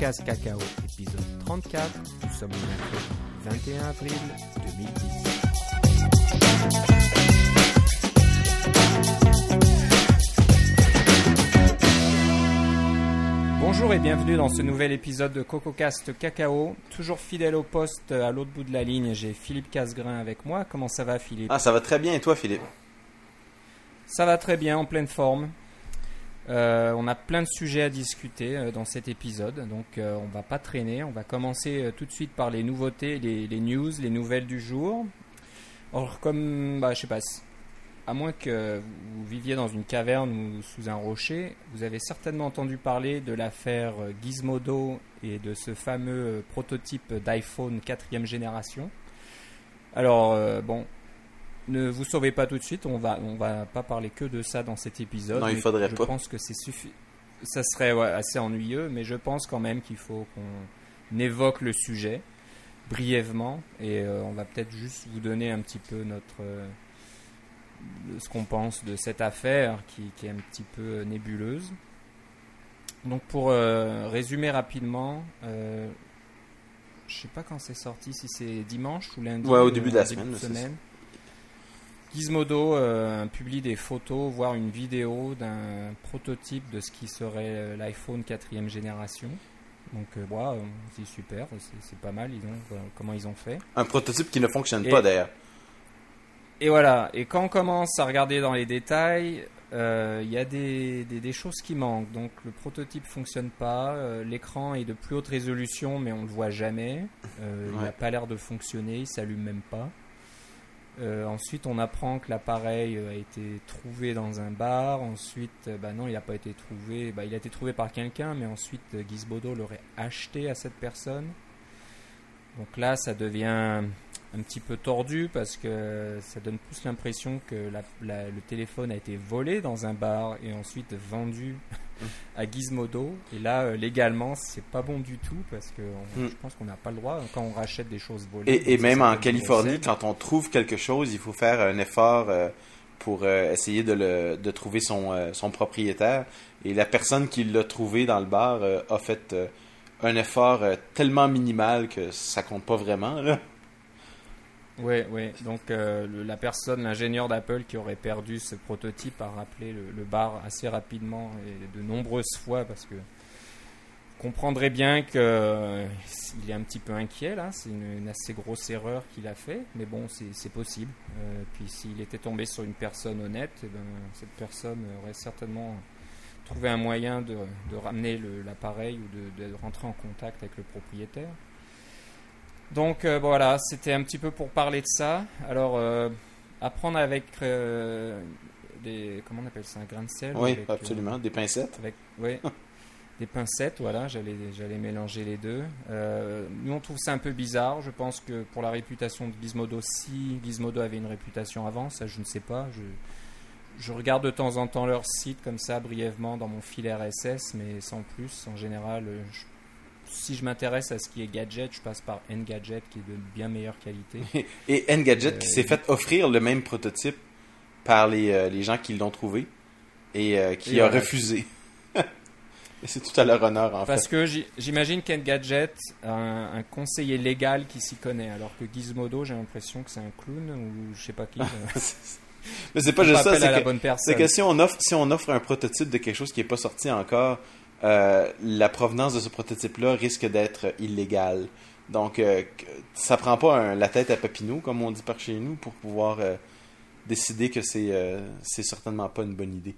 CocoCast Cacao, épisode 34. Nous sommes le mercredi 21 avril 2010. Bonjour et bienvenue dans ce nouvel épisode de CocoCast Cacao. Toujours fidèle au poste à l'autre bout de la ligne, j'ai Philippe Casgrain avec moi. Comment ça va Philippe? Ah, ça va très bien. Et toi, Philippe? Ça va très bien, en pleine forme. Euh, on a plein de sujets à discuter euh, dans cet épisode, donc euh, on va pas traîner. On va commencer tout de suite par les nouveautés, les, news, les nouvelles du jour. Alors comme, bah, je sais pas, à moins que vous viviez dans une caverne ou sous un rocher, vous avez certainement entendu parler de l'affaire Gizmodo et de ce fameux prototype d'iPhone 4 génération. Alors bon, ne vous sauvez pas tout de suite, on va on va pas parler que de ça dans cet épisode. Non, il faudrait je pas. pense que c'est suffi- ça serait ouais, assez ennuyeux, mais je pense quand même qu'il faut qu'on évoque le sujet brièvement et euh, on va peut-être juste vous donner un petit peu notre euh, ce qu'on pense de cette affaire qui, qui est un petit peu euh, nébuleuse. Donc pour euh, résumer rapidement, je sais pas quand c'est sorti, si c'est dimanche ou lundi. Ouais, au début de la semaine, ça. Gizmodo euh, publie des photos, voire une vidéo d'un prototype de ce qui serait euh, l'iPhone 4 génération. Donc, euh, voilà, euh, c'est super, c'est pas mal, ils ont, voilà, comment ils ont fait. Un prototype qui ne fonctionne Et- pas d'ailleurs. Et voilà, et quand on commence à regarder dans les détails, euh, il y a des, des, des choses qui manquent. Donc le prototype fonctionne pas, euh, l'écran est de plus haute résolution mais on le voit jamais. Euh, Il n'a pas l'air de fonctionner, il s'allume même pas. Euh, ensuite, on apprend que l'appareil euh, a été trouvé dans un bar. Ensuite, euh, bah non, il n'a pas été trouvé. Bah, il a été trouvé par quelqu'un, mais ensuite Gizmodo l'aurait acheté à cette personne. Donc là, ça devient un petit peu tordu parce que ça donne plus l'impression que la- la- le téléphone a été volé dans un bar et ensuite vendu à Gizmodo. Et là, euh, légalement, c'est pas bon du tout parce que on- Mm. je pense qu'on n'a pas le droit quand on rachète des choses volées. Et, même en Californie, quand on trouve quelque chose, il faut faire un effort euh, pour euh, essayer de, le, de trouver son, euh, son propriétaire. Et la personne qui l'a trouvé dans le bar a fait un effort tellement minimal que ça compte pas vraiment. Là. Ouais. Donc euh, la personne, l'ingénieur d'Apple qui aurait perdu ce prototype a rappelé le, bar assez rapidement et de nombreuses fois parce que vous comprendrez bien que euh, est un petit peu inquiet là. C'est une, assez grosse erreur qu'il a fait, mais bon, c'est possible. Euh, puis s'il était tombé sur une personne honnête, eh ben, cette personne aurait certainement trouvé un moyen de, ramener l'appareil ou de rentrer en contact avec le propriétaire. Donc euh, voilà, c'était un petit peu pour parler de ça. Alors, euh, apprendre avec euh, des. Comment on appelle ça Un grain de sel Oui, avec, euh, absolument. Des pincettes. avec, ouais, des pincettes, voilà, j'allais, j'allais mélanger les deux. Euh, nous, on trouve ça un peu bizarre. Je pense que pour la réputation de Gizmodo, si Gizmodo avait une réputation avant, ça, je ne sais pas. Je, je regarde de temps en temps leur site comme ça, brièvement, dans mon fil RSS, mais sans plus. En général, euh, je- si je m'intéresse à ce qui est gadget, je passe par Engadget, qui est de bien meilleure qualité. Et Engadget qui Euh, s'est fait offrir le même prototype par les, euh, les gens qui l'ont trouvé et euh, qui Et a refusé. et c'est tout à leur honneur en Parce fait. que j'y- j'imagine qu'Engadget a un, un conseiller légal qui s'y connaît, alors que Gizmodo, j'ai l'impression que c'est un clown ou je sais pas qui. euh, Mais c'est pas juste ça, c'est la que, que on offre si on offre un prototype de quelque chose qui n'est pas sorti encore, euh, la provenance de ce prototype-là risque d'être illégale. Donc euh, ça prend pas un- la tête à Papineau, comme on dit par chez nous, pour pouvoir euh, décider que c'est c'est certainement pas une bonne idée.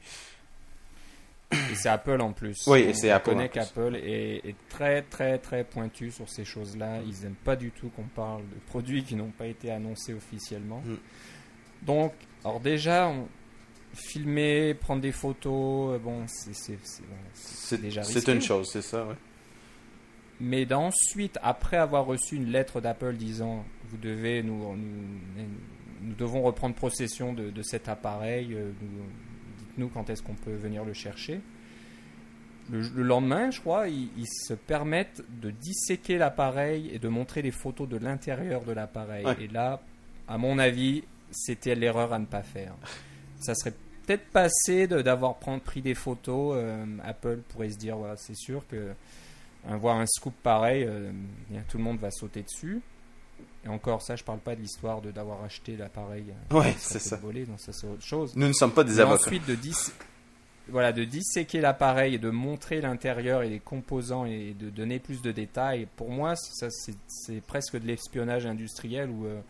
Et c'est Apple en plus. Oui, et On- c'est on Apple en connaît qu'Apple est, est très très très pointu sur ces choses-là. Ils aiment pas du tout qu'on parle de produits qui n'ont pas été annoncés officiellement. Mm. Donc, alors déjà, on- filmer, prendre des photos, euh, bon, c'est déjà c'est une chose, c'est ça. Mais d'ensuite, après avoir reçu une lettre d'Apple disant vous devez nous, nous, nous devons reprendre possession de, de cet appareil, euh, nous- dites-nous quand est-ce qu'on peut venir le chercher. Le, le lendemain, je crois, ils, ils se permettent de disséquer l'appareil et de montrer des photos de l'intérieur de l'appareil. Ouais. Et là, à mon avis, c'était l'erreur à ne pas faire. Ça serait peut-être passé d'avoir pris des photos. euh, Apple pourrait se dire voilà, c'est sûr que voir un scoop pareil, bien, tout le monde va sauter dessus. Et encore, ça, je parle pas de l'histoire de d'avoir acheté l'appareil. Ouais, c'est ça. Volé, donc ça, c'est autre chose. Nous ne sommes pas des avocats. Ensuite, de 10 voilà, de disséquer l'appareil et de montrer l'intérieur et les composants et de donner plus de détails, pour moi, ça, c'est, presque de l'espionnage industriel où euh,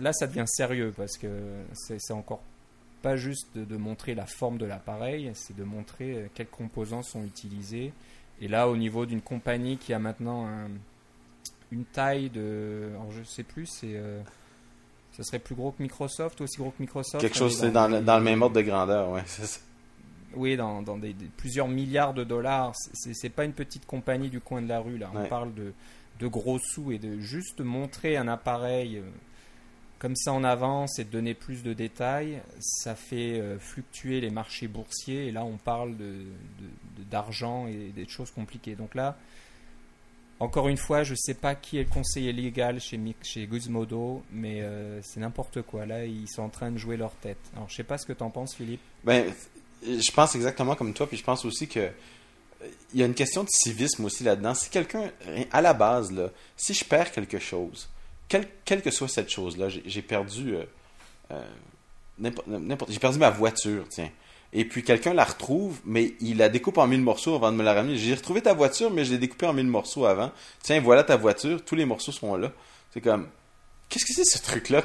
là, ça devient sérieux parce que c'est, encore pas juste de, montrer la forme de l'appareil, c'est de montrer euh, quels composants sont utilisés. Et là, au niveau d'une compagnie qui a maintenant une taille de. Alors, je sais plus, c'est. Euh, ce serait plus gros que Microsoft, aussi gros que Microsoft. Quelque chose, c'est dans, dans, le même ordre de grandeur, ouais, c'est ça oui, dans, des, plusieurs milliards de dollars. C'est pas une petite compagnie du coin de la rue là. On parle de, de, gros sous et de juste montrer un appareil euh, comme ça en avance et de donner plus de détails, ça fait euh, fluctuer les marchés boursiers. Et là, on parle d'argent de, et des choses compliquées. Donc là, encore une fois, je ne sais pas qui est le conseiller légal chez, chez Guzmodo, mais euh, c'est n'importe quoi. Là, ils sont en train de jouer leur tête. Alors, je sais pas ce que tu en penses, Philippe. Ben, je pense exactement comme toi, puis je pense aussi que il y a une question de civisme aussi là-dedans. Si quelqu'un, à la base, là, si je perds quelque chose, quelle, que soit cette chose-là, j'ai perdu euh, euh, n'importe, j'ai perdu ma voiture, tiens. Et puis quelqu'un la retrouve, mais il la découpe en mille morceaux avant de me la ramener. J'ai retrouvé ta voiture, mais je l'ai découpée en mille morceaux avant. Tiens, voilà ta voiture, tous les morceaux sont là. C'est comme, Qu'est-ce que c'est ce truc-là?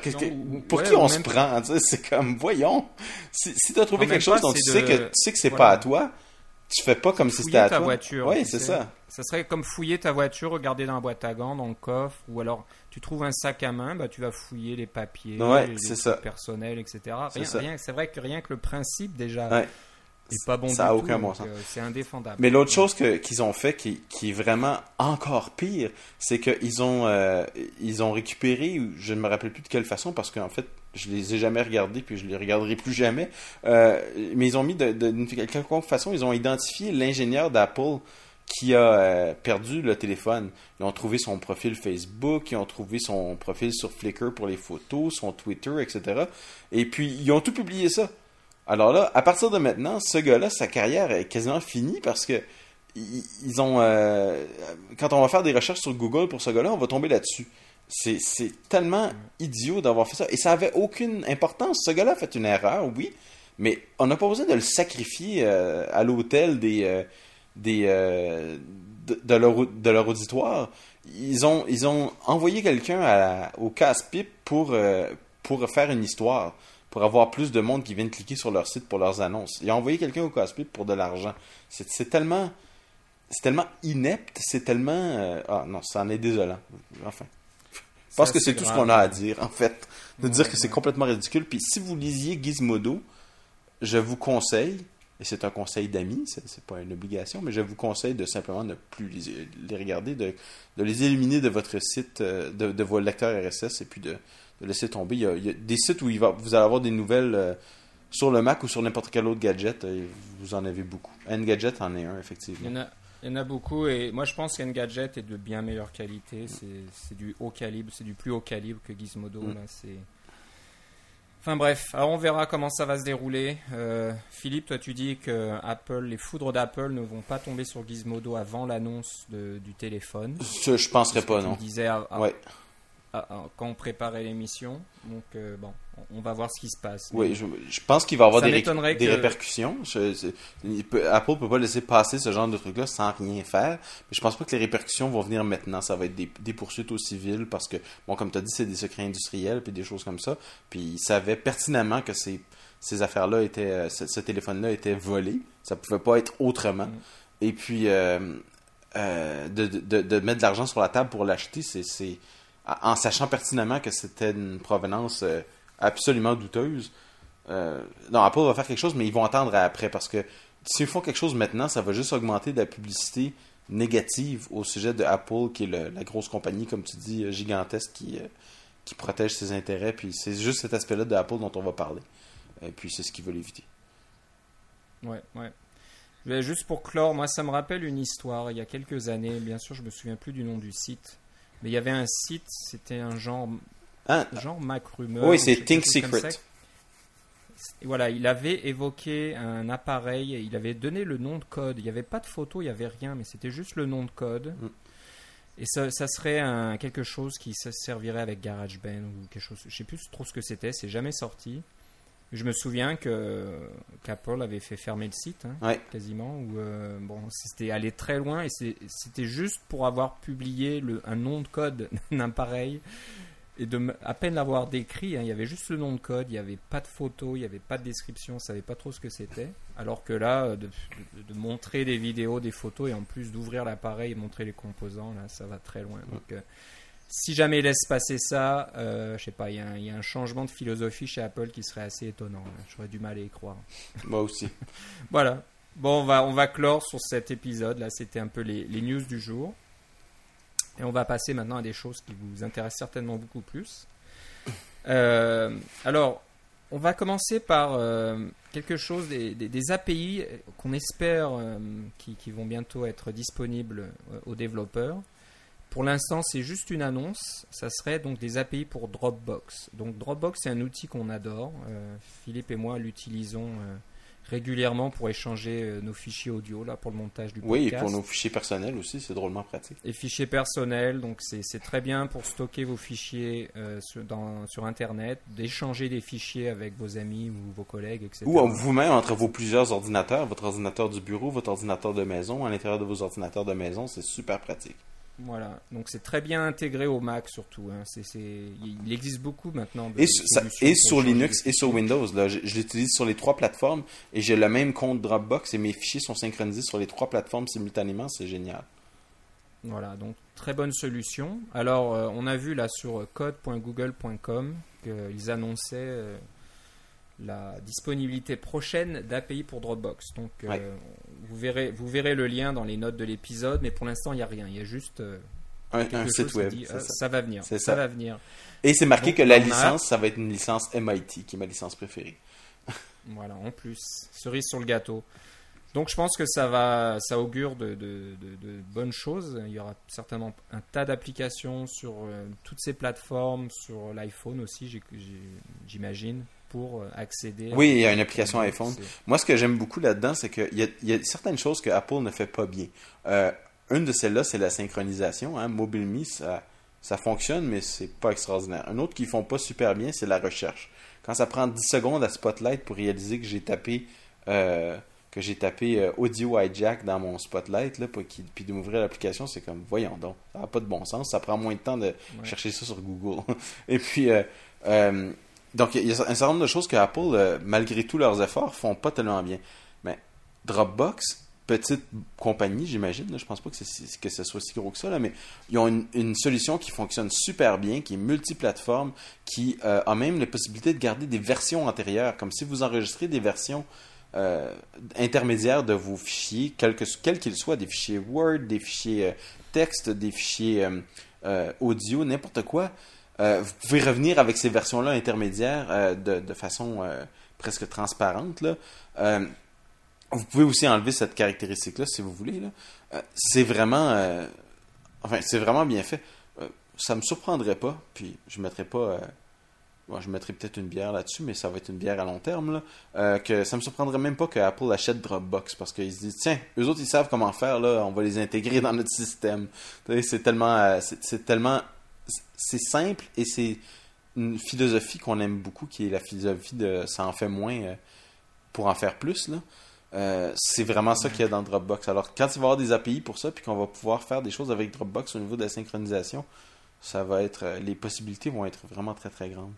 pour qui on se prend? C'est comme, voyons. Si, si tu as trouvé quelque chose dont tu sais, que, tu sais que c'est pas à toi, tu fais pas comme si c'était à ta voiture. Oui, c'est ça. Ça serait comme fouiller ta voiture, regarder dans la boîte à gants, dans le coffre, ou alors tu trouves un sac à main, bah, tu vas fouiller les papiers, les, ça. personnels, etc. C'est vrai que rien que le principe déjà pas bon ça n'a aucun bon sens. Euh, c'est indéfendable. Mais l'autre chose qu'ils ont fait qui, qui, est vraiment encore pire, c'est qu'ils ont, euh, ils ont récupéré, je ne me rappelle plus de quelle façon, parce qu'en fait, je les ai jamais regardés, puis je les regarderai plus jamais. Euh, mais ils ont mis de, de, quelconque façon, ils ont identifié l'ingénieur d'Apple qui a perdu le téléphone. Ils ont trouvé son profil Facebook, ils ont trouvé son profil sur Flickr pour les photos, son Twitter, etc. Et puis, ils ont tout publié ça. Alors là, à partir de maintenant, ce gars-là, sa carrière est quasiment finie parce que ils ont. Euh, quand on va faire des recherches sur Google pour ce gars-là, on va tomber là-dessus. C'est tellement idiot d'avoir fait ça. Et ça avait aucune importance. Ce gars-là a fait une erreur, oui, mais on n'a pas besoin de le sacrifier euh, à l'hôtel des, euh, des de, leur, de, leur, auditoire. Ils ont, ils ont envoyé quelqu'un au casse-pipe pour, pour faire une histoire pour avoir plus de monde qui viennent cliquer sur leur site pour leurs annonces. Ils ont envoyé quelqu'un au cosplay pour de l'argent. C'est tellement c'est tellement inepte, c'est tellement euh, ah non, ça en est désolant. Enfin, je pense que c'est tout ce qu'on a à dire en fait, de dire que c'est complètement ridicule. Puis si vous lisiez Gizmodo, je vous conseille et c'est un conseil d'amis, c'est pas une obligation, mais je vous conseille de simplement ne plus les, regarder, de, les éliminer de votre site, euh, de, de vos lecteurs RSS et puis de, de laisser tomber. Il y, a, des sites où il va, vous allez avoir des nouvelles euh, sur le Mac ou sur n'importe quel autre gadget. Euh, vous en avez beaucoup. Engadget en est un, effectivement. Il y en a, beaucoup et moi je pense qu'Engadget est de bien meilleure qualité. C'est du haut calibre, c'est du plus haut calibre que Gizmodo. Mm. c'est... Enfin bref, alors on verra comment ça va se dérouler. Euh, Philippe, toi tu dis que Apple, les foudres d'Apple ne vont pas tomber sur Gizmodo avant l'annonce du téléphone. Je, je penserais pas, non. Disais ouais. Ah, ah, quand on préparait l'émission. Donc, euh, bon, on va voir ce qui se passe. Oui, je, pense qu'il va y avoir des, des répercussions. Apple ne peut pas laisser passer ce genre de truc-là sans rien faire. Mais je pense pas que les répercussions vont venir maintenant. Ça va être des, poursuites au civil parce que, bon, comme tu as dit, c'est des secrets industriels puis des choses comme ça. Puis ils savaient pertinemment que ces, ces affaires-là étaient, euh, ce, téléphone-là était volé. Ça pouvait pas être autrement. Mm. Et puis, euh, de, de, de, mettre de l'argent sur la table pour l'acheter, c'est en sachant pertinemment que c'était une provenance euh, absolument douteuse. Euh, non, Apple va faire quelque chose, mais ils vont attendre après parce que s'ils font quelque chose maintenant, ça va juste augmenter la publicité négative au sujet de Apple, qui est la grosse compagnie, comme tu dis, gigantesque qui, euh, qui protège ses intérêts. Puis c'est juste cet aspect-là de Apple dont on va parler. Puis c'est ce qu'ils veulent éviter. Ouais, ouais. juste pour clore, moi ça me rappelle une histoire il y a quelques années. Bien sûr, je me souviens plus du nom du site. Mais il y avait un site, c'était un genre, ah. genre Mac Rumeur. Oui, c'est Think Secret. voilà, il avait évoqué un appareil, il avait donné le nom de code. Il n'y avait pas de photo, il n'y avait rien, mais c'était juste le nom de code. Mm. Et ça, ça serait un, quelque chose qui se servirait avec GarageBand ou quelque chose. Je sais plus trop ce que c'était, c'est jamais sorti. Je me souviin que qu'Apple avait fait fermer le site, hein, Ouais. quasiment. Où, euh, bon, c'était allé très loin et c'était juste pour avoir publié le, un nom de code d'un appareil et de à peine l'avoir décrit. hein, il y avait juste le nom de code, il n'y avait pas de photo, il n'y avait pas de description, on savait pas trop ce que c'était. Alors que là, euh, de, de- de montrer des vidéos, des photos et en plus d'ouvrir l'appareil et montrer les composants, là, ça va très loin. Donc, euh, si jamais il laisse passer ça, euh, je sais pas, il y, a un- il y a un changement de philosophie chez Apple qui serait assez étonnant. J'aurais du mal à y croire. Moi aussi. Voilà. Bon, on va, on va clore sur cet épisode. Là, c'était un peu les, les news du jour. Et on va passer maintenant à des choses qui vous intéressent certainement beaucoup plus. Euh, alors, on va commencer par euh, quelque chose, des, des- des API qu'on espère euh, qui, qui vont bientôt être disponibles aux développeurs. Pour l'instant, c'est juste une annonce. Ça serait donc des API pour Dropbox. Donc Dropbox, c'est un outil qu'on adore. Euh, Philippe et moi l'utilisons euh, régulièrement pour échanger euh, nos fichiers audio là pour le montage du podcast. Oui, et pour nos fichiers personnels aussi, c'est drôlement pratique. Et fichiers personnels, donc c'est très bien pour stocker vos fichiers sur, dans- sur Internet, d'échanger des fichiers avec vos amis ou vos collègues, etc. Ou vous-même, entre vos plusieurs ordinateurs, votre ordinateur du bureau, votre ordinateur de maison, à l'intérieur de vos ordinateurs de maison, c'est super pratique. Voilà, donc c'est très bien intégré au Mac surtout. hein. C'est- Il existe beaucoup maintenant. De Et, ça- sur Linux et sur. Windows. Là, je, je l'utilise sur les trois plateformes et j'ai le même compte Dropbox et mes fichiers sont synchronisés sur les trois plateformes simultanément. C'est génial. Voilà, donc très bonne solution. Alors, euh, on a vu là sur code.google.com qu'ils annonçaient euh, la disponibilité prochaine d'API pour Dropbox. Donc, euh, vous, verrez, vous verrez le lien dans les notes de l'épisode, mais pour l'instant, il n'y a rien. Il y a juste euh, Un, site web. dit, euh, ça. ça va venir. Ça ça. va venir. Et c'est marqué Donc, que la a- licence, ça va être une licence MIT, qui est ma licence préférée. Voilà, en plus, cerise sur le gâteau. Donc je pense que ça va, ça augure de, de- de- de bonnes choses. Il y aura certainement un tas d'applications sur euh, toutes ces plateformes, sur l'iPhone aussi, j'imagine, pour euh, accéder. à- Oui, il y a une application iPhone. Moi, ce que j'aime beaucoup là-dedans, c'est qu'il y, a- il y a certaines choses que Apple ne fait pas bien. Euh, une de celles-là, c'est la synchronisation. Hein. MobileMe, ça, ça fonctionne, mais c'est pas extraordinaire. Un autre qu'ils font pas super bien, c'est la recherche. Quand ça prend 10 secondes à Spotlight pour réaliser que j'ai tapé euh, que j'ai tapé euh, Audio Hijack dans mon Spotlight, là, pour qu'il- puis de m'ouvrir l'application, c'est comme, voyons donc, ça n'a pas de bon sens. Ça prend moins de temps de Ouais. chercher ça sur Google. Et puis, euh, donc, il y a un certain nombre de choses que Apple, euh, malgré tous leurs efforts, font pas tellement bien. Mais Dropbox, petite compagnie, j'imagine, je pense pas que, ce soit si gros que ça, là, mais ils ont une, solution qui fonctionne super bien, qui est multiplateforme, qui euh, a même la possibilité de garder des versions antérieures, comme si vous enregistrez des versions euh, intermédiaires de vos fichiers, quels que- quels qu'ils soient, des fichiers Word, des fichiers texte, des fichiers audio, n'importe quoi. Euh, vous pouvez revenir avec ces versions-là intermédiaires euh, de, façon euh, presque transparente. Vous pouvez aussi enlever cette caractéristique-là si vous voulez. C'est vraiment, enfin, c'est vraiment bien fait. Ça me surprendrait pas, puis je mettrais pas, je mettrais peut-être une bière là-dessus, mais ça va être une bière à long terme. Là, euh, que ça me surprendrait même pas que Apple achète Dropbox parce qu'ils se disent tiens, eux autres ils savent comment faire là, on va les intégrer dans notre système. C'est tellement, c'est tellement, c'est simple et c'est une philosophie qu'on aime beaucoup, qui est la philosophie de ça en fait moins euh, pour en faire plus. Là. Euh, c'est vraiment ça qu'il y a dans Dropbox. Alors, quand il va y avoir des API pour ça, puis qu'on va pouvoir faire des choses avec Dropbox au niveau de la synchronisation, ça va être, euh, les possibilités vont être vraiment très très grandes.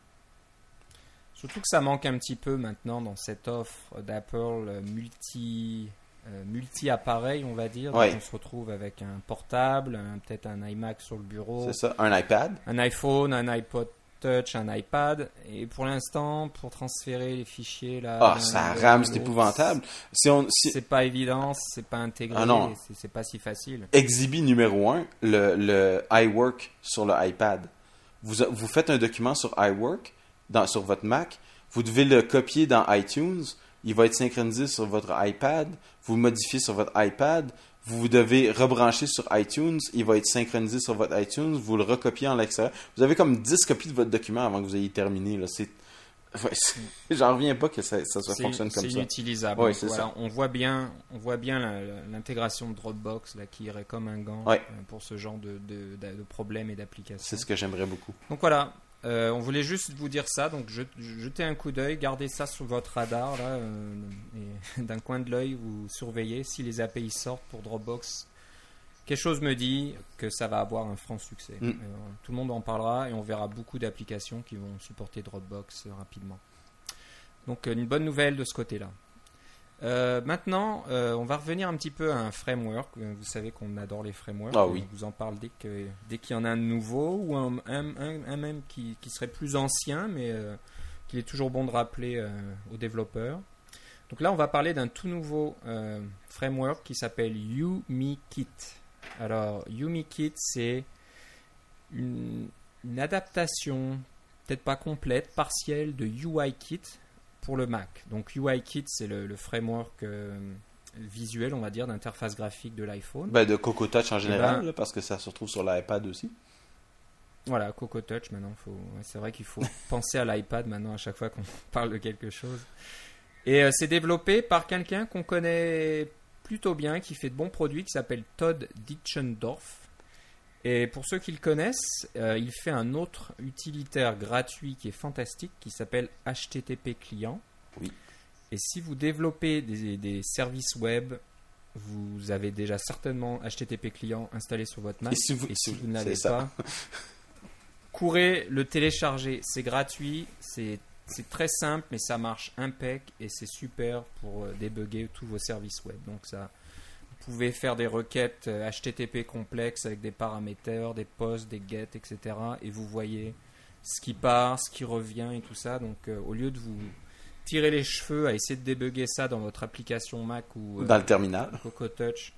Surtout que ça manque un petit peu maintenant dans cette offre d'Apple multi euh, multi-appareil, on va dire. Donc, on se retrouve avec un portable, peut-être un iMac sur le bureau, C'est ça, un iPad. un iPhone, un iPod Touch, un iPad. Et pour l'instant, pour transférer les fichiers là, Ah, d'un- ça rame, c'est épouvantable. Si on, si, C'est pas évident, c'est pas intégré, Ah non. c'est- pas si facile. exhibit numéro 1, le, le iWork sur le iPad. Vous, vous faites un document sur iWork dans, sur votre Mac, vous devez le copier dans iTunes, il va être synchronisé sur votre iPad, vous le modifiez sur votre iPad, vous devez rebrancher sur iTunes, il va être synchronisé sur votre iTunes, vous le recopiez en l'extérieur. Vous avez comme 10 copies de votre document avant que vous ayez terminé. là. C'est Ouais, J'en reviens pas que ça, fonctionne comme C'est ça. inutilisable. Ouais, c'est voilà, On voit bien, on voit bien l'intégration de Dropbox là, qui irait comme un gant Ouais. euh, pour ce genre de, de, de- de problèmes et d'applications. C'est ce que j'aimerais beaucoup. Donc voilà, euh, on voulait juste vous dire ça. Donc je- jetez un coup d'œil, gardez ça sur votre radar là, euh, et d'un coin de l'œil, vous surveillez si les API sortent pour Dropbox. Quelque chose me dit que ça va avoir un franc succès. Mm. Euh, tout le monde en parlera et on verra beaucoup d'applications qui vont supporter Dropbox rapidement. Donc une bonne nouvelle de ce côté-là. Euh, maintenant, euh, on va revenir un petit peu à un framework. Euh, Vous savez qu'on adore les frameworks. Ah oui. On vous en parle dès que dès qu'il y en a un nouveau ou un, un- un- un même qui, qui serait plus ancien, mais euh, qu'il est toujours bon de rappeler aux développeurs. Donc là, on va parler d'un tout nouveau framework qui s'appelle UmiKit. Alors, UmiKit, c'est une, une adaptation, peut-être pas complète, partielle de UIKit pour le Mac. Donc UIKit, c'est le, le framework euh, visuel, on va dire, d'interface graphique de l'iPhone. Ben, de Coco Touch en général, ben- parce que ça se retrouve sur l'iPad aussi. Voilà, Coco Touch maintenant. Faut... c'est vrai qu'il faut penser à l'iPad maintenant à chaque fois qu'on parle de quelque chose. Et euh, c'est développé par quelqu'un qu'on connaît plutôt bien, qui fait de bons produits, qui s'appelle Todd Ditchendorf. Et pour ceux qui le connaissent, euh, il fait un autre utilitaire gratuit qui est fantastique, qui s'appelle HTTP Client. Oui. Et si vous développez des, des services web, vous avez déjà certainement HTTP Client installé sur votre Mac. Et si vous- et si vous ne l'avez c'est ça. pas, courez le télécharger. C'est gratuit, c'est c'est très simple, mais ça marche impec et c'est super pour euh, débugger tous vos services web. Donc ça, vous pouvez faire des requêtes euh, HTTP complexes avec des paraméters, des posts, des get, etc. Et vous voyez ce qui part, ce qui revient et tout ça. Donc euh, au lieu de vous tirer les cheveux à essayer de débugger ça dans votre application Mac ou euh, Dans le terminal. Coco Touch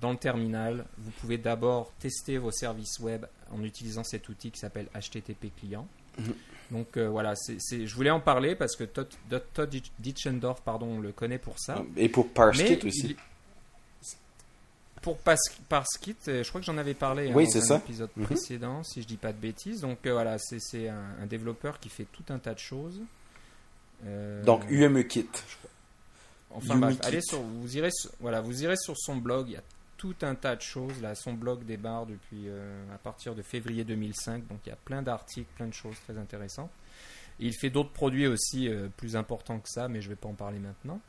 dans le terminal, vous pouvez d'abord tester vos services web en utilisant cet outil qui s'appelle HTTP client. Mhm. Donc euh, voilà, c'est, c'est- je voulais en parler parce que Todd, Todd- Ditchendorf, pardon, on le connaît pour ça. Et pour ParseKit aussi. il- Pour Parskit, euh, je crois que j'en avais parlé hein, Oui, dans un ça. épisode Mhm. précédent, si je dis pas de bêtises. Donc euh, voilà, c'est, c'est un, un développeur qui fait tout un tas de choses. Euh, Donc, UMEKit. Enfin bref, allez sur, vous irez, sur- voilà, vous irez sur son blog. Il y a tout un tas de choses. Là, son blog démarre depuis euh, à partir de février 2005, donc il y a plein d'articles, plein de choses très intéressantes. Il fait d'autres produits aussi euh, plus importants que ça, mais je vais pas en parler maintenant.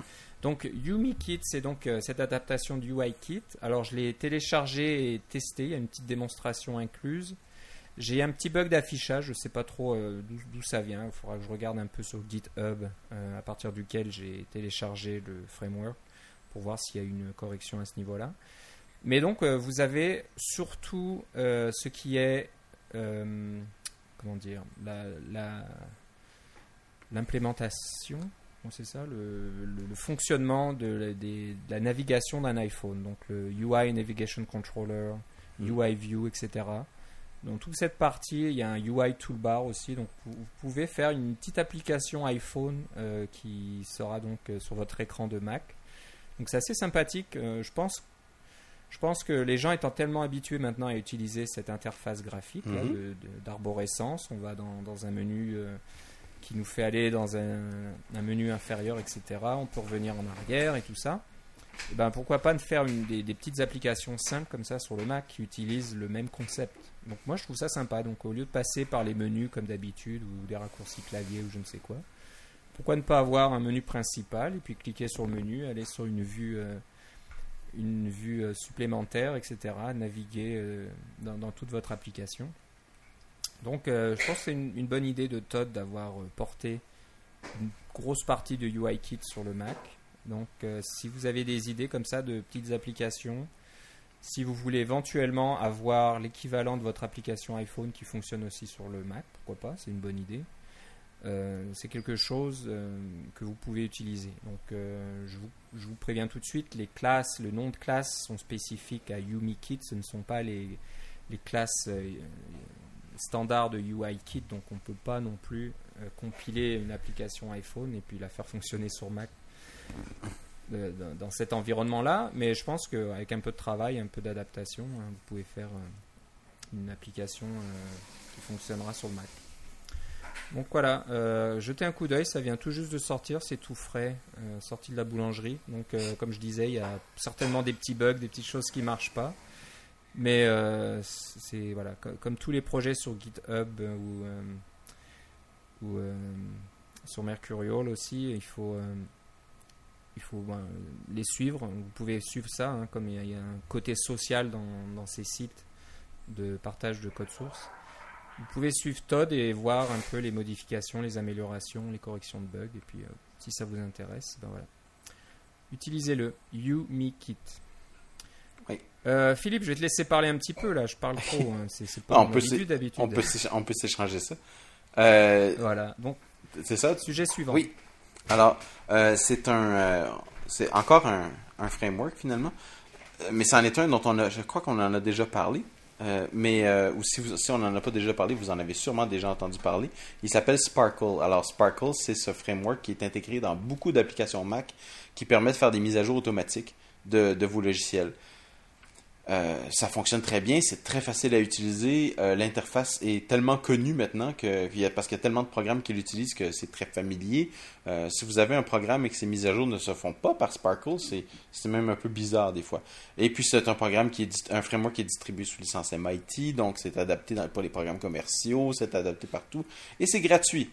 Donc YumiKit, c'est donc euh, cette adaptation du UIKit. Alors je l'ai téléchargé et testé. Il y a une petite démonstration incluse. J'ai un petit bug d'affichage, je ne sais pas trop euh, d'où ça vient. Il faudra que je regarde un peu sur GitHub à partir duquel j'ai téléchargé le framework pour voir s'il y a une correction à ce niveau-là. Mais donc vous avez surtout ce qui est comment dire la- l'implémentation, bon, c'est ça, le, le- le fonctionnement de, la- des- de la navigation d'un iPhone, donc le UI Navigation Controller, UI View, etc. Dans toute cette partie, il y a un UI Toolbar aussi, donc vous, pouvez faire une petite application iPhone euh, qui sera donc euh, sur votre écran de Mac. Donc c'est assez sympathique. euh, je pense, je pense que les gens étant tellement habitués maintenant à utiliser cette interface graphique Mhm. de- d'arborescence, on va dans, dans un menu euh, qui nous fait aller dans un, menu inférieur, etc. On peut revenir en arrière et tout ça. Et ben pourquoi pas ne faire des, petites applications simples comme ça sur le Mac qui utilisent le même concept. Donc moi je trouve ça sympa. Donc au lieu de passer par les menus comme d'habitude ou des raccourcis clavier ou je ne sais quoi, pourquoi ne pas avoir un menu principal et puis cliquer sur le menu, aller sur une vue, euh, une vue euh, supplémentaire, etc. Naviguer euh, dans toute votre application. Donc euh, je pense que c'est une, bonne idée de Todd d'avoir euh, porté une grosse partie de UIKit sur le Mac. Donc euh, si vous avez des idées comme ça de petites applications, si vous voulez éventuellement avoir l'équivalent de votre application iPhone qui fonctionne aussi sur le Mac, pourquoi pas, c'est une bonne idée. C'est quelque chose que vous pouvez utiliser. Donc je, vous, préviens tout de suite, les classes, le nom de classe sont spécifiques à UmiKit, ce ne sont pas les classes standards de UIKit, donc on ne peut pas non plus euh, compiler une application iPhone et puis la faire fonctionner sur Mac euh, dans, cet environnement-là. Mais je pense qu'avec un peu de travail, un peu d'adaptation, hein, vous pouvez faire euh, une application qui fonctionnera sur Mac. Donc voilà, jetez un coup d'œil, ça vient tout juste de sortir, c'est tout frais, sorti de la boulangerie. Donc comme je disais, il y a certainement des petits bugs, des petites choses qui marchent pas. Mais euh, c'est voilà, co- comme tous les projets sur GitHub euh, ou, euh, sur Mercurial aussi, il faut il faut ben, les suivre. Vous pouvez suivre ça, hein, comme il y, a, y a un côté social dans, dans ces sites de partage de code source. Vous pouvez suivre Todd et voir un peu les modifications, les améliorations, les corrections de bugs. Et puis, si ça vous intéresse, ben voilà. Utilisez-le. YouMeKit. Oui. Euh, Philippe, je vais te laisser parler un petit peu là. Je parle trop. hein. C'est pas Ah, d'habitude. On peut s'éch- on peut s'échanger ça. Euh, Voilà. Donc, c'est ça? sujet suivant. Oui. Alors, euh, c'est un, c'est encore un, un framework finalement, mais c'en est un dont on a, je crois qu'on en a déjà parlé. Mais ou si, vous- si on n'en a pas déjà parlé, vous en avez sûrement déjà entendu parler. Il s'appelle Sparkle. Alors Sparkle, c'est ce framework qui est intégré dans beaucoup d'applications Mac qui permet de faire des mises à jour automatiques de, de vos logiciels. Euh, ça fonctionne très bien, c'est très facile à utiliser. Euh, L'interface est tellement connue maintenant que parce qu'il y a tellement de programmes qui l'utilisent que c'est très familier. Euh, si vous avez un programme et que ces mises à jour ne se font pas par Sparkle, c'est même un peu bizarre des fois. Et puis c'est un programme qui est un framework qui est distribué sous licence MIT, donc c'est adapté dans, pour les programmes commerciaux, c'est adapté partout et c'est gratuit.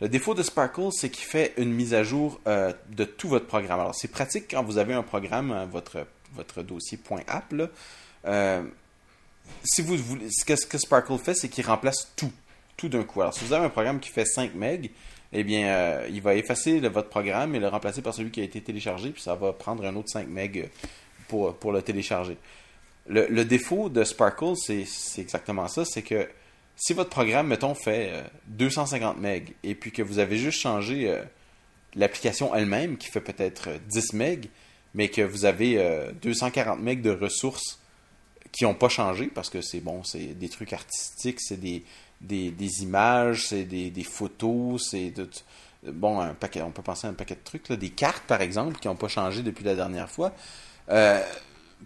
Le défaut de Sparkle, c'est qu'il fait une mise à jour de tout votre programme. Alors, c'est pratique quand vous avez un programme, euh, votre, votre dossier .app. Là, euh, si vous voulez, ce que, Sparkle fait, c'est qu'il remplace tout, tout d'un coup. Alors, si vous avez un programme qui fait 5 MB, eh bien, euh, il va effacer votre programme et le remplacer par celui qui a été téléchargé, puis ça va prendre un autre 5 MB pour, le télécharger. Le, défaut de Sparkle, c'est exactement ça, c'est que si votre programme, mettons, fait euh, 250 MB et puis que vous avez juste changé euh, l'application elle-même qui fait peut-être euh, 10 MB, mais que vous avez euh, 240 MB de ressources qui n'ont pas changé parce que c'est bon, c'est des trucs artistiques, c'est des, des, des images, c'est des, des photos, c'est bon, un paquet, on peut penser à un paquet de trucs, là, des cartes par exemple qui n'ont pas changé depuis la dernière fois. Euh,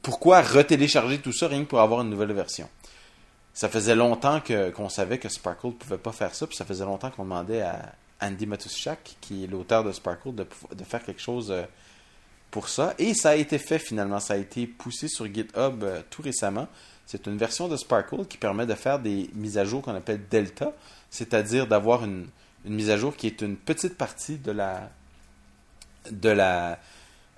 pourquoi retélécharger tout ça rien que pour avoir une nouvelle version? Ça faisait longtemps qu'on savait que Sparkle ne pouvait pas faire ça, puis ça faisait longtemps qu'on demandait à Andy Matuszak, qui est l'auteur de Sparkle, de, de faire quelque chose euh, pour ça. Et ça a été fait finalement, ça a été poussé sur GitHub euh, tout récemment. C'est une version de Sparkle qui permet de faire des mises à jour qu'on appelle Delta, c'est-à-dire d'avoir une, mise à jour qui est une petite partie de la de la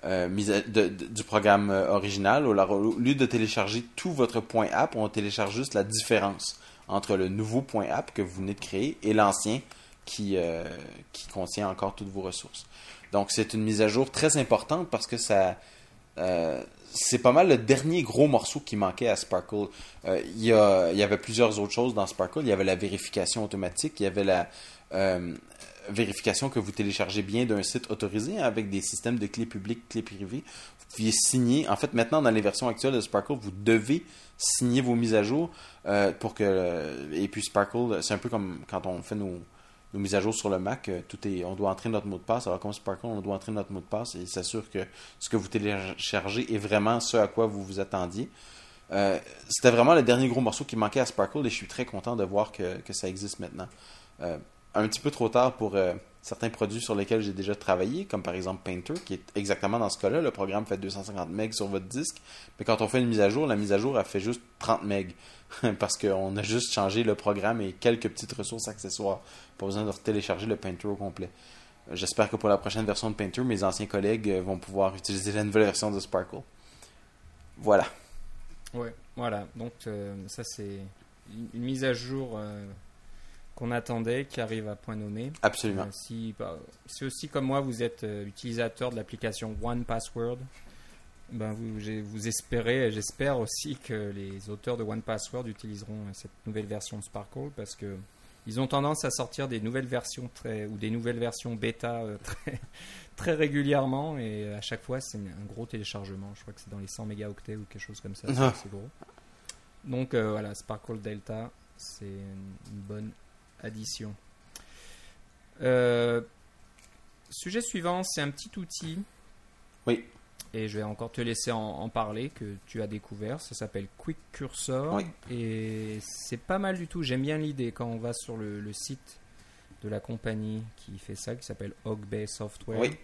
euh, mise de- du programme euh, original. Au, lieu de télécharger tout votre point app, on télécharge juste la différence entre le nouveau point app que vous venez de créer et l'ancien qui, qui contient encore toutes vos ressources. Donc c'est une mise à jour très importante parce que ça euh, c'est pas mal le dernier gros morceau qui manquait à Sparkle. Euh, il, y y avait plusieurs autres choses dans Sparkle. Il y avait la vérification automatique, il y avait la euh, vérification que vous téléchargez bien d'un site autorisé avec des systèmes de clés publiques, clés privées. Vous pouviez signer. En fait, maintenant, dans les versions actuelles de Sparkle, vous devez signer vos mises à jour pour que. Et puis Sparkle, c'est un peu comme quand on fait nos, nos mises à jour sur le Mac, euh, on doit entrer notre mot de passe. Alors comme Sparkle, on doit entrer notre mot de passe et s'assure que ce que vous téléchargez est vraiment ce à quoi vous vous attendiez. Euh, C'était vraiment le dernier gros morceau qui manquait à Sparkle et je suis très content de voir que, ça existe maintenant. Euh, un petit peu trop tard pour certains produits sur lesquels j'ai déjà travaillé, comme par exemple Painter, qui est exactement dans ce cas-là. Le programme fait 250 MB sur votre disque, mais quand on fait une mise à jour, la mise à jour, elle fait juste 30 MB. parce qu'on a juste changé le programme et quelques petites ressources accessoires. Pas besoin de télécharger le Painter au complet. J'espère que pour la prochaine version de Painter, mes anciens collègues euh, vont pouvoir utiliser la nouvelle version de Sparkle. Voilà. Ouais, voilà. Donc euh, ça c'est une, une mise à jour euh, qu'on attendait, qui arrive à point nommé. Absolument. Euh, si, bah, si aussi comme moi vous êtes euh, utilisateur de l'application One Password, ben vous, vous espérez, et j'espère aussi que les auteurs de One Password utiliseront euh, cette nouvelle version de Sparkle parce que ils ont tendance à sortir des nouvelles versions très ou des nouvelles versions bêta euh, très très régulièrement et à chaque fois c'est un gros téléchargement. Je crois que c'est dans les 100 mégaoctets ou quelque chose comme ça. C'est Ah. gros. Donc voilà, Sparkle Delta, c'est une bonne addition. Euh, sujet suivant, c'est un petit outil. Oui. Et je vais encore te laisser en, en parler, que tu as découvert. Ça s'appelle Quick Cursor. Oui. Et c'est pas mal du tout. J'aime bien l'idée quand on va sur le, le site de la compagnie qui fait ça, qui s'appelle Hog Bay Software. Oui.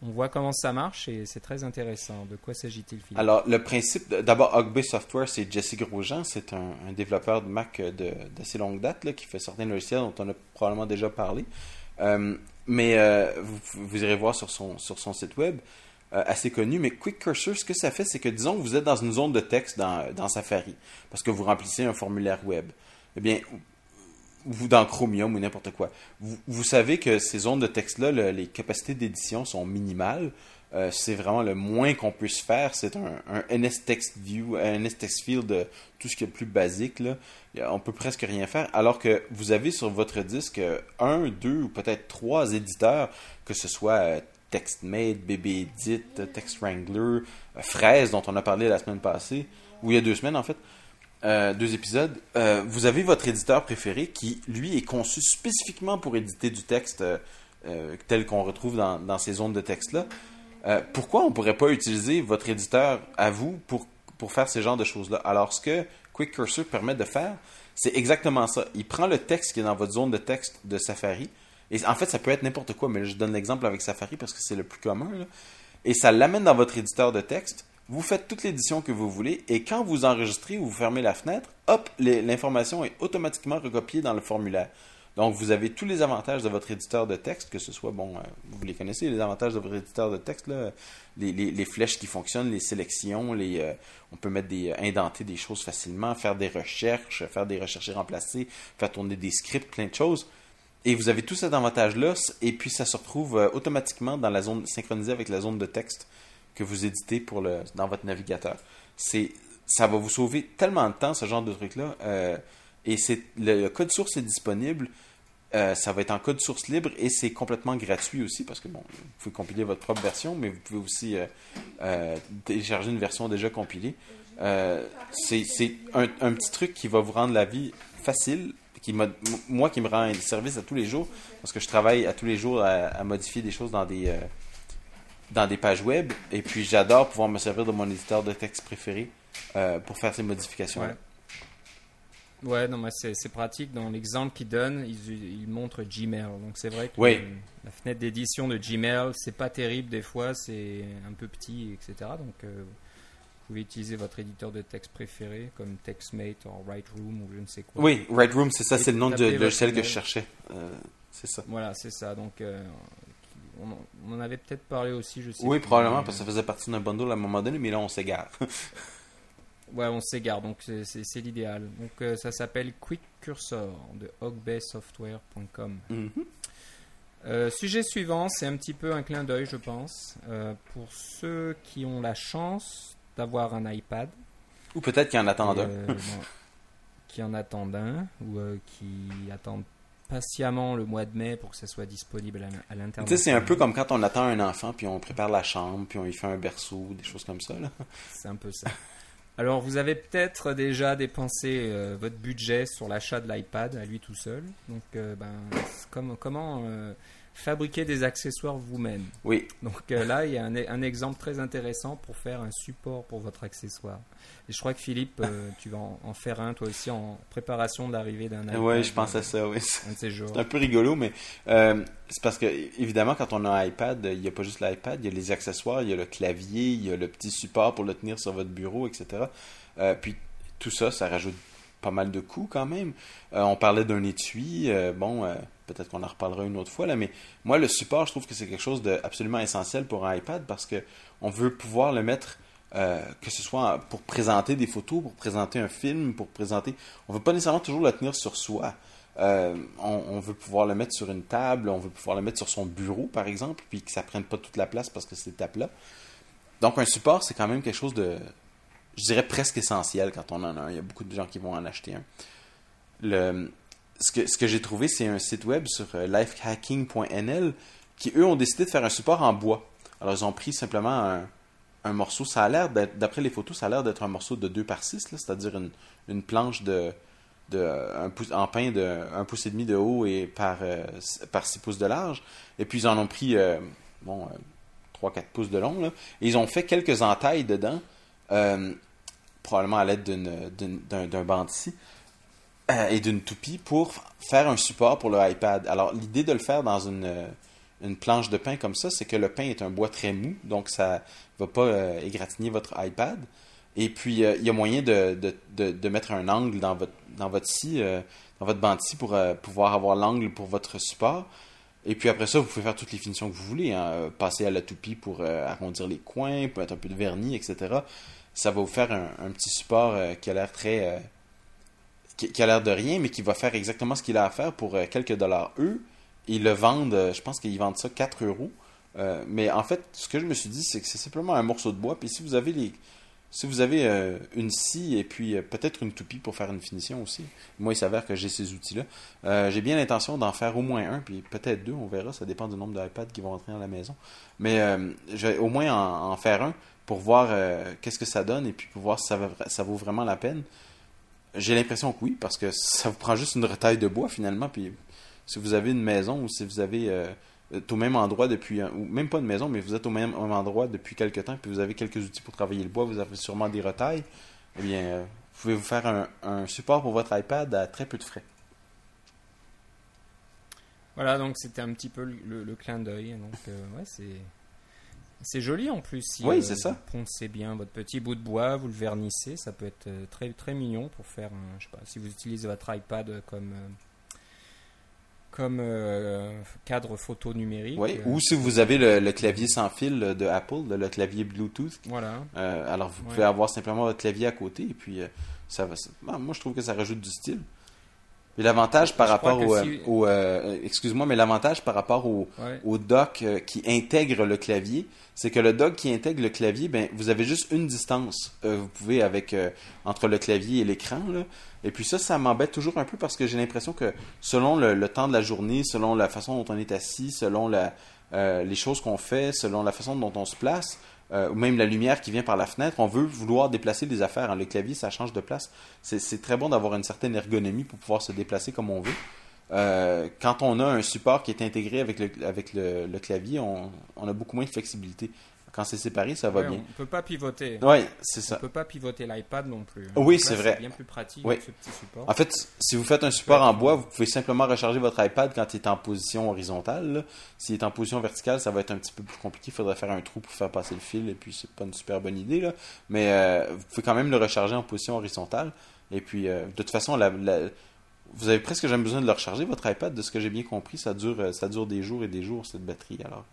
On voit comment ça marche et c'est très intéressant. De quoi s'agit-il, Philippe? Alors, le principe, d'abord, Hugbay Software, c'est Jesse Grosjean. C'est un, développeur de Mac de- d'assez longue date qui fait certains logiciels dont on a probablement déjà parlé. Euh, mais euh, vous, irez voir sur son, site web, euh, assez connu. Mais Quick Cursor, ce que ça fait, c'est que disons que vous êtes dans une zone de texte dans, dans Safari, parce que vous remplissez un formulaire web. Eh bien, vous dans Chromium ou n'importe quoi. Vous, vous savez que ces zones de texte-là, le- les capacités d'édition sont minimales. Euh, c'est vraiment le moins qu'on puisse faire. C'est un, NS Text View, un NS Text Field, tout ce qui est le plus basique. Là. On peut presque rien faire. Alors que vous avez sur votre disque un, deux ou peut-être trois éditeurs, que ce soit euh, TextMate, BBEdit, Text Wrangler, euh, Fraise, dont on a parlé la semaine passée, ou il y a deux semaines en fait euh, deux épisodes, euh, vous avez votre éditeur préféré qui, lui, est conçu spécifiquement pour éditer du texte euh, tel qu'on retrouve dans, ces zones de texte-là. Pourquoi on ne pourrait pas utiliser votre éditeur à vous pour, pour faire ce genre de choses-là? Alors, ce que Quick Cursor permet de faire, c'est exactement ça. Il prend le texte qui est dans votre zone de texte de Safari, et en fait, ça peut être n'importe quoi, mais je donne l'exemple avec Safari parce que c'est le plus commun, et ça l'amène dans votre éditeur de texte, vous faites toute l'édition que vous voulez et quand vous enregistrez ou vous fermez la fenêtre, hop, l'information est automatiquement recopiée dans le formulaire. Donc, vous avez tous les avantages de votre éditeur de texte, que ce soit, bon, euh, vous les connaissez, les avantages de votre éditeur de texte, là, les, les- flèches qui fonctionnent, les sélections, les, euh, on peut mettre des, indenter des choses facilement, faire des recherches, faire des recherches et remplacer, faire tourner des scripts, plein de choses. Et vous avez tout cet avantage-là, et puis ça se retrouve euh, automatiquement dans la zone synchronisée avec la zone de texte que vous éditez pour le, dans votre navigateur. C'est, ça va vous sauver tellement de temps, ce genre de truc-là. euh, et c'est, le, code source est disponible. euh, ça va être en code source libre et c'est complètement gratuit aussi parce que bon, vous pouvez compiler votre propre version, mais vous pouvez aussi euh, télécharger une version déjà compilée. C'est c'est un, un petit truc qui va vous rendre la vie facile, qui moi qui me rend service à tous les jours, parce que je travaille à tous les jours à, modifier des choses dans des, dans des pages web, et puis j'adore pouvoir me servir de mon éditeur de texte préféré euh, pour faire ces modifications. Ouais. Ouais, non, mais c'est c'est pratique. Dans l'exemple qu'il donne, il, il montre Gmail. Donc c'est vrai que Oui. euh, la fenêtre d'édition de Gmail, c'est pas terrible des fois, c'est un peu petit, etc. Donc euh, vous pouvez utiliser votre éditeur de texte préféré comme TextMate ou Writeroom ou je ne sais quoi. Oui, Red Room, c'est ça, c'est le nom tapez votre logiciel que je cherchais. Euh, c'est ça. Voilà, c'est ça. Donc on, en- avait peut-être parlé aussi, je sais. Oui, plus, probablement, mais- parce que ça faisait partie d'un bundle à un moment donné, mais là, on s'égare. Ouais, on s'égare, donc c'est- l'idéal. Donc euh, ça s'appelle Quick Cursor de hogbaysoftware.com. Mhm. Euh, sujet suivant, c'est un petit peu un clin d'œil, je pense, euh, pour ceux qui ont la chance d'avoir un iPad, Ou peut-être qu'il y en attend un. euh, bon, qui en attendent un, ou euh, qui attendent patiemment le mois de mai pour que ça soit disponible à, à Tu sais, c'est un peu comme quand on attend un enfant, puis on prépare la chambre, puis on y fait un berceau, des choses comme ça. C'est un peu ça. Alors, vous avez peut-être déjà dépensé euh, votre budget sur l'achat de l'iPad à lui tout seul. Donc, euh, ben, comme, comment euh, fabriquer des accessoires vous-même. Oui, Donc euh, là, il y a un, un exemple très intéressant pour faire un support pour votre accessoire. Et je crois que Philippe, euh, tu vas en, en faire un toi aussi en préparation de l'arrivée d'un iPad. ouais, je pense euh, à ça, oui. Un de ces jours. C'est un peu rigolo, mais euh, c'est parce que, évidemment, quand on a un iPad, il n'y a pas juste l'iPad, il y a les accessoires, il y a le clavier, il y a le petit support pour le tenir sur votre bureau, etc. Puis tout ça, ça rajoute pas mal de coûts quand même. Euh, on parlait d'un étui, euh, bon, euh, peut-être qu'on en reparlera une autre fois, là, mais moi, le support, je trouve que c'est quelque chose d'absolument essentiel pour un iPad parce que on veut pouvoir le mettre, que ce soit pour présenter des photos, pour présenter un film, pour présenter. On veut pas nécessairement toujours le tenir sur soi. On, veut pouvoir le mettre sur une table, on veut pouvoir le mettre sur son bureau, par exemple, puis que ça prenne pas toute la place parce que c'est tape là. Donc, un support, c'est quand même quelque chose de, je dirais presque essentiel quand on en a un. Il y a beaucoup de gens qui vont en acheter un. Le, ce que, ce que j'ai trouvé, c'est un site web sur euh, lifehacking.nl qui, eux, ont décidé de faire un support en bois. Alors, ils ont pris simplement un, un morceau. Ça a l'air, d'après les photos, ça a l'air d'être un morceau de 2 par 6, c'est-à-dire une, une planche de, de un pouce, en pain de 1 pouce et demi de haut et par, euh, par 6 pouces de large. Et puis, ils en ont pris, euh, bon, 3-4 pouces de long, là. Et ils ont fait quelques entailles dedans, euh, probablement à l'aide d'un ici. euh, et d'une toupie pour faire un support pour le iPad. Alors, l'idée de le faire dans une, euh, une planche de pain comme ça, c'est que le pain est un bois très mou, donc ça va pas euh, égratigner votre iPad. Et puis, euh, il y a moyen de, de, de, mettre un angle dans votre, dans votre scie, dans votre banti pour euh, pouvoir avoir l'angle pour votre support. Et puis après ça, vous pouvez faire toutes les finitions que vous voulez. hein. Passer à la toupie pour arrondir les coins, pour mettre un peu de vernis, etc. Ça va vous faire un, petit support euh, qui a l'air très... euh, qui, a l'air de rien, mais qui va faire exactement ce qu'il a à faire pour euh, quelques dollars. Eux, ils le vendent, je pense qu'ils vendent ça 4 euros. Mais en fait, ce que je me suis dit, c'est que c'est simplement un morceau de bois. Puis si vous avez les, si vous avez une scie et puis peut-être une toupie pour faire une finition aussi, moi il s'avère que j'ai ces outils-là. J'ai bien l'intention d'en faire au moins un, puis peut-être deux, on verra, ça dépend du nombre d'iPads qui vont rentrer dans la maison. Mais je vais au moins en faire un pour voir euh, qu'est-ce que ça donne et puis pour voir si ça, va- ça vaut vraiment la peine. J'ai l'impression que oui, parce que ça vous prend juste une retaille de bois finalement, puis si vous avez une maison ou si vous avez euh, êtes au même endroit depuis, ou même pas une maison, mais vous êtes au même, endroit depuis quelques temps, puis vous avez quelques outils pour travailler le bois, vous avez sûrement des retailles, eh bien, euh, vous pouvez vous faire un, support pour votre iPad à très peu de frais. Voilà, donc c'était un petit peu le, clin d'œil. Donc, euh, ouais, c'est. C'est joli en plus. Si, Oui, euh, c'est ça. Vous poncez bien votre petit bout de bois, vous le vernissez, ça peut être euh, très très mignon pour faire, un, je sais pas, si vous utilisez votre iPad comme euh, comme euh, cadre photo numérique. Oui, ou si vous avez le, le clavier sans fil de Apple, le, clavier Bluetooth, Voilà. alors vous pouvez avoir simplement votre clavier à côté, et puis ça va. moi, je trouve que ça rajoute du style. L'avantage par rapport au, euh, si- au, euh, excuse-moi, mais l'avantage par rapport au, Ouais. au dock euh, qui intègre le clavier, c'est que le dock qui intègre le clavier, ben vous avez juste une distance. Euh, vous pouvez avec euh, entre le clavier et l'écran là. Et puis ça, ça m'embête toujours un peu parce que j'ai l'impression que selon le, le temps de la journée, selon la façon dont on est assis, selon la, euh, les choses qu'on fait, selon la façon dont on se place, euh, ou même la lumière qui vient par la fenêtre, on veut vouloir déplacer des affaires. hein. Le clavier, ça change de place. C'est très bon d'avoir une certaine ergonomie pour pouvoir se déplacer comme on veut. Euh, quand on a un support qui est intégré avec le, clavier, on a beaucoup moins de flexibilité. Quand c'est séparé, ça va Ouais, bien. On peut pas pivoter. Oui, c'est On ça. peut pas pivoter l'iPad non plus. Oui, Donc c'est vrai. bien plus pratique Oui. avec ce petit support. En fait, si vous faites un support en bois, vous pouvez simplement recharger votre iPad quand il est en position horizontale. S'il est en position verticale, ça va être un petit peu plus compliqué. Il faudrait faire un trou pour faire passer le fil, et puis c'est pas une super bonne idée. Là. Mais euh, vous pouvez quand même le recharger en position horizontale. Et puis, euh, de toute façon, la- la- vous avez presque jamais besoin de le recharger, votre iPad. De ce que j'ai bien compris, ça dure, euh, ça dure des jours et des jours, cette batterie. Alors,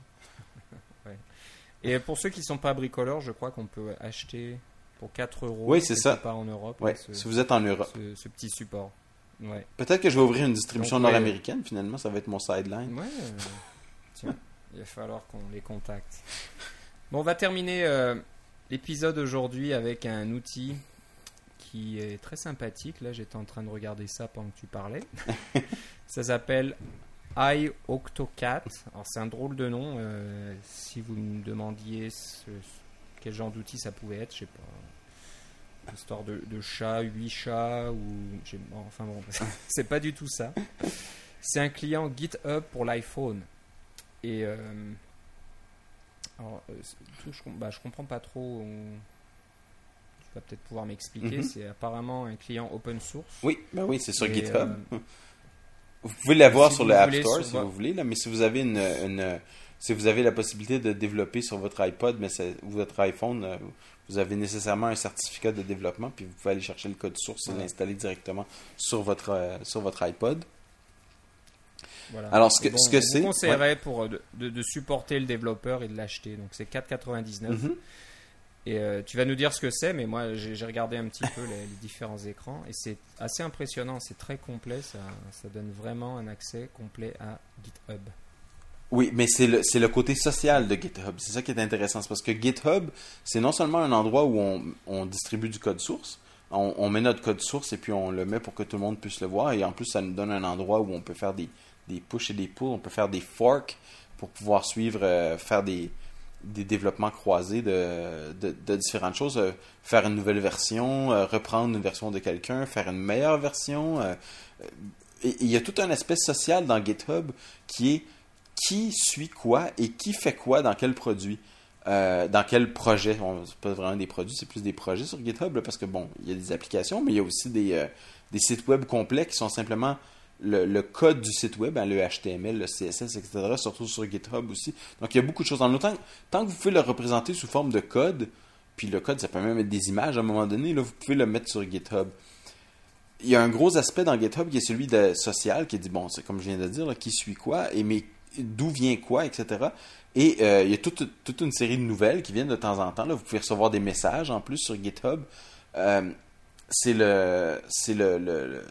Et pour ceux qui sont pas bricoleurs, je crois qu'on peut acheter pour 4 euros. Oui, c'est ça. part en Europe. ce, si vous êtes en Europe. ce- ce petit support. Ouais. Peut-être que je vais ouvrir une distribution nord-américaine, finalement, ça va être mon sideline. Ouais. euh, tiens, il va falloir qu'on les contacte. Bon, on va terminer euh, l'épisode aujourd'hui avec un outil qui est très sympathique. Là, j'étais en train de regarder ça pendant que tu parlais. ça s'appelle iOctocat. Alors, c'est un drôle de nom. euh, si vous me demandiez ce- quel genre d'outil ça pouvait être, je sais pas. Histoire de, de chat, 8 chats, ou. bon, enfin bon, c'est pas du tout ça. C'est un client GitHub pour l'iPhone. Et. euh, alors, euh, tout, je, bah, je comprends pas trop. on- Tu vas peut-être pouvoir m'expliquer. Mhm. C'est apparemment un client open source. Oui, ben oui, c'est sur Et, GitHub. euh, Vous pouvez l'avoir Si sur le App Store si vo- vous voulez, là, mais si vous avez une, une- si vous avez la possibilité de développer sur votre iPod, mais ou votre iPhone, euh, vous avez nécessairement un certificat de développement, puis vous pouvez aller chercher le code source et l'installer directement sur votre euh, sur votre iPod. Voilà. Alors, ce que- bon, ce que c'est- vous conseillerait pour euh, de, de- supporter le développeur et de l'acheter. Donc c'est 4,99. Mhm. Et euh, tu vas nous dire ce que c'est, mais moi j'ai regardé un petit peu les, différents écrans et c'est assez impressionnant, c'est très complet, ça, donne vraiment un accès complet à GitHub. Oui, mais c'est le, le côté social de GitHub. C'est ça qui est intéressant. C'est parce que GitHub, c'est non seulement un endroit où on, on distribue du code source, on, on met notre code source et puis on le met pour que tout le monde puisse le voir. Et en plus, ça nous donne un endroit où on peut faire des, des push et des pulls, on peut faire des forks pour pouvoir suivre, euh, faire des, des développements croisés de, différentes choses. Euh, faire une nouvelle version, euh, reprendre une version de quelqu'un, faire une meilleure version. euh, il y a tout un aspect social dans GitHub qui est qui suit quoi et qui fait quoi dans quel produit. dans quel projet. On, c'est pas vraiment des produits, c'est plus des projets sur GitHub, parce que bon, il y a des applications, mais il y a aussi des sites web complets qui sont simplement le, code du site web, hein, le HTML, le CSS, etc., surtout sur GitHub aussi. Donc il y a beaucoup de choses. En autant, tant que vous pouvez le représenter sous forme de code, puis le code, ça peut même être des images à un moment donné, là, vous pouvez le mettre sur GitHub. Il y a un gros aspect dans GitHub qui est celui de social, qui dit, bon, c'est comme je viens de dire, qui suit quoi, et mais d'où vient quoi, etc. Et euh, il y a toute, toute une série de nouvelles qui viennent de temps en temps. Là. Vous pouvez recevoir des messages en plus sur GitHub. Euh, c'est le. C'est le-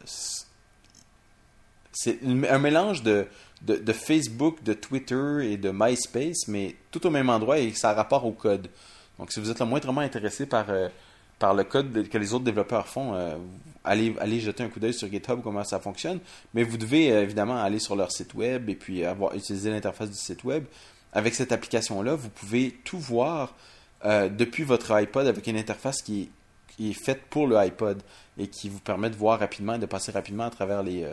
c'est un mélange de, de, Facebook, de Twitter et de MySpace, mais tout au même endroit et ça a rapport au code. Donc, si vous êtes le moindrement intéressé par, euh, par le code de- que les autres développeurs font, euh, allez, allez jeter un coup d'œil sur GitHub, comment ça fonctionne. Mais vous devez euh, évidemment aller sur leur site web et puis avoir utiliser l'interface du site web. Avec cette application-là, vous pouvez tout voir depuis votre iPod avec une interface qui est, qui est faite pour le iPod et qui vous permet de voir rapidement et de passer rapidement à travers les,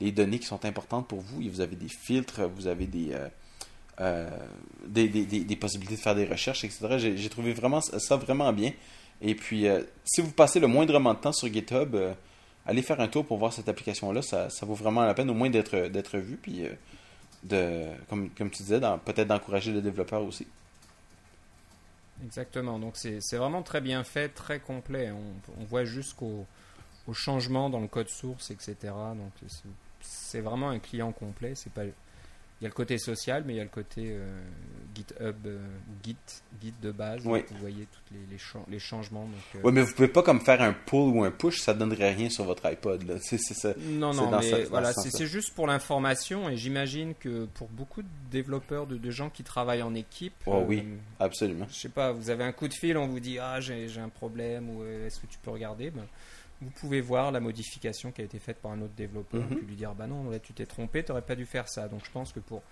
les données qui sont importantes pour vous. Et vous avez des filtres, vous avez des, euh, euh, des, des- des- possibilités de faire des recherches, etc. J'ai trouvé vraiment ça vraiment bien. Et puis, euh, si vous passez le moindrement de temps sur GitHub, allez faire un tour pour voir cette application-là. Ça, ça vaut vraiment la peine, au moins d'être vu. Puis, de, comme, comme tu disais, peut-être d'encourager les développeurs aussi. Exactement, donc c'est vraiment très bien fait, très complet. On, voit jusqu'au au changement dans le code source, etc. Donc c'est- c'est vraiment un client complet. C'est pas, il y a le côté social, mais il y a le côté euh, GitHub, euh, Git, Git de base. Oui. Vous voyez tous les, les, chan- les changements. Donc, euh, Oui, mais vous pouvez pas comme faire un pull ou un push, ça donnerait rien sur votre iPod. Là. C'est ça. Non, non, mais ce- voilà, ce c'est juste pour l'information et j'imagine que pour beaucoup de développeurs, de, de gens qui travaillent en équipe, Oh euh, oui. Absolument. je sais pas, vous avez un coup de fil, on vous dit ah j'ai un problème ou est-ce que tu peux regarder? Ben, Vous pouvez voir la modification qui a été faite par un autre développeur Mhm. et puis lui dire bah non là tu t'es trompé, tu n'aurais pas dû faire ça. Donc je pense que pour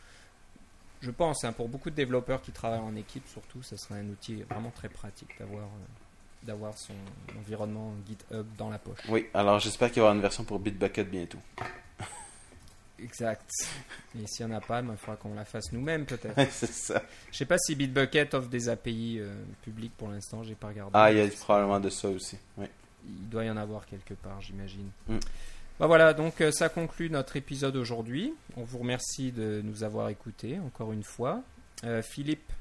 je pense hein, pour beaucoup de développeurs qui travaillent en équipe surtout, ça serait un outil vraiment très pratique d'avoir euh, d'avoir son environnement GitHub dans la poche. Oui, alors j'espère qu'il y aura une version pour Bitbucket bientôt. Exact. Et s'il n'y en a pas, ben, il faudra qu'on la fasse nous-mêmes peut-être. c'est ça. Je sais pas si Bitbucket offre des API euh, publiques pour l'instant, j'ai pas regardé. Ah, il y a probablement de ça aussi. Oui. Il doit y en avoir quelque part, j'imagine. Mm. Bah voilà, donc euh, ça conclut notre épisode aujourd'hui. On vous remercie de nous avoir écoutés encore une fois. Euh, Philippe,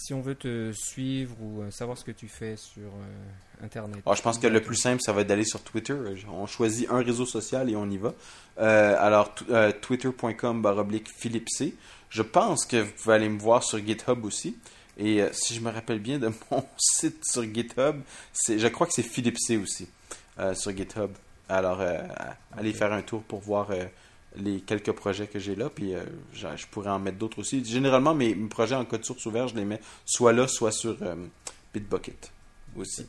si on veut te suivre ou euh, savoir ce que tu fais sur euh, Internet. Alors, je pense que le plus simple, ça va être d'aller sur Twitter. On choisit un réseau social et on y va. Euh, alors, twitter.com baroblique Philippe C. Je pense que vous pouvez aller me voir sur GitHub aussi. Et euh, si je me rappelle bien de mon site sur GitHub, je crois que c'est Philippe C aussi euh, sur GitHub. Alors, euh, allez faire un tour pour voir euh, les quelques projets que j'ai là. Puis, je, je pourrais en mettre d'autres aussi. Généralement, mes, mes projets en code source ouvert, je les mets soit là, soit sur Bitbucket aussi.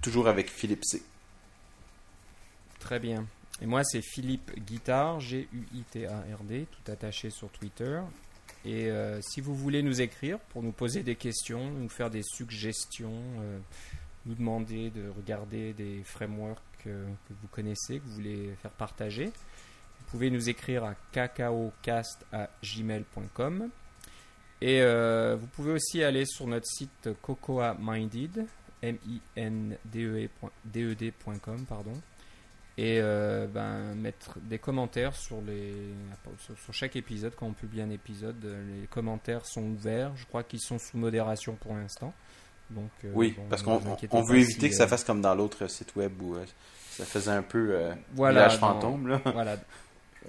Toujours avec Philippe C. Très bien. Et moi, c'est Philippe Guitard, G-U-I-T-A-R-D, tout attaché sur Twitter. Et euh, si vous voulez nous écrire pour nous poser des questions, nous faire des suggestions, euh, nous demander de regarder des frameworks euh, que vous connaissez, que vous voulez faire partager, vous pouvez nous écrire à cacaocast@gmail.com. Et vous pouvez aussi aller sur notre site Cocoa Minded, M-I-N-D-E-D.com, pardon et euh, ben, mettre des commentaires sur, les, sur, sur chaque épisode. Quand on publie un épisode, euh, les commentaires sont ouverts. Je crois qu'ils sont sous modération pour l'instant. Donc, euh, Oui, bon, parce qu'on on veut si, éviter que ça fasse comme dans l'autre site web où ça faisait un peu Voilà, village fantôme. Là. Voilà.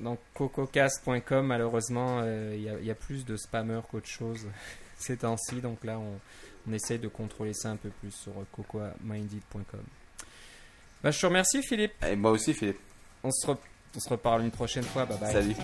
Donc, cococast.com, malheureusement, il y a- il y, a plus de spammers qu'autre chose ces temps-ci. Donc là, on, on essaye de contrôler ça un peu plus sur cocoaminded.com. Bah, je te remercie, Philippe. Et moi aussi, Philippe. On se, re- on se reparle une prochaine fois. Bye bye. Salut.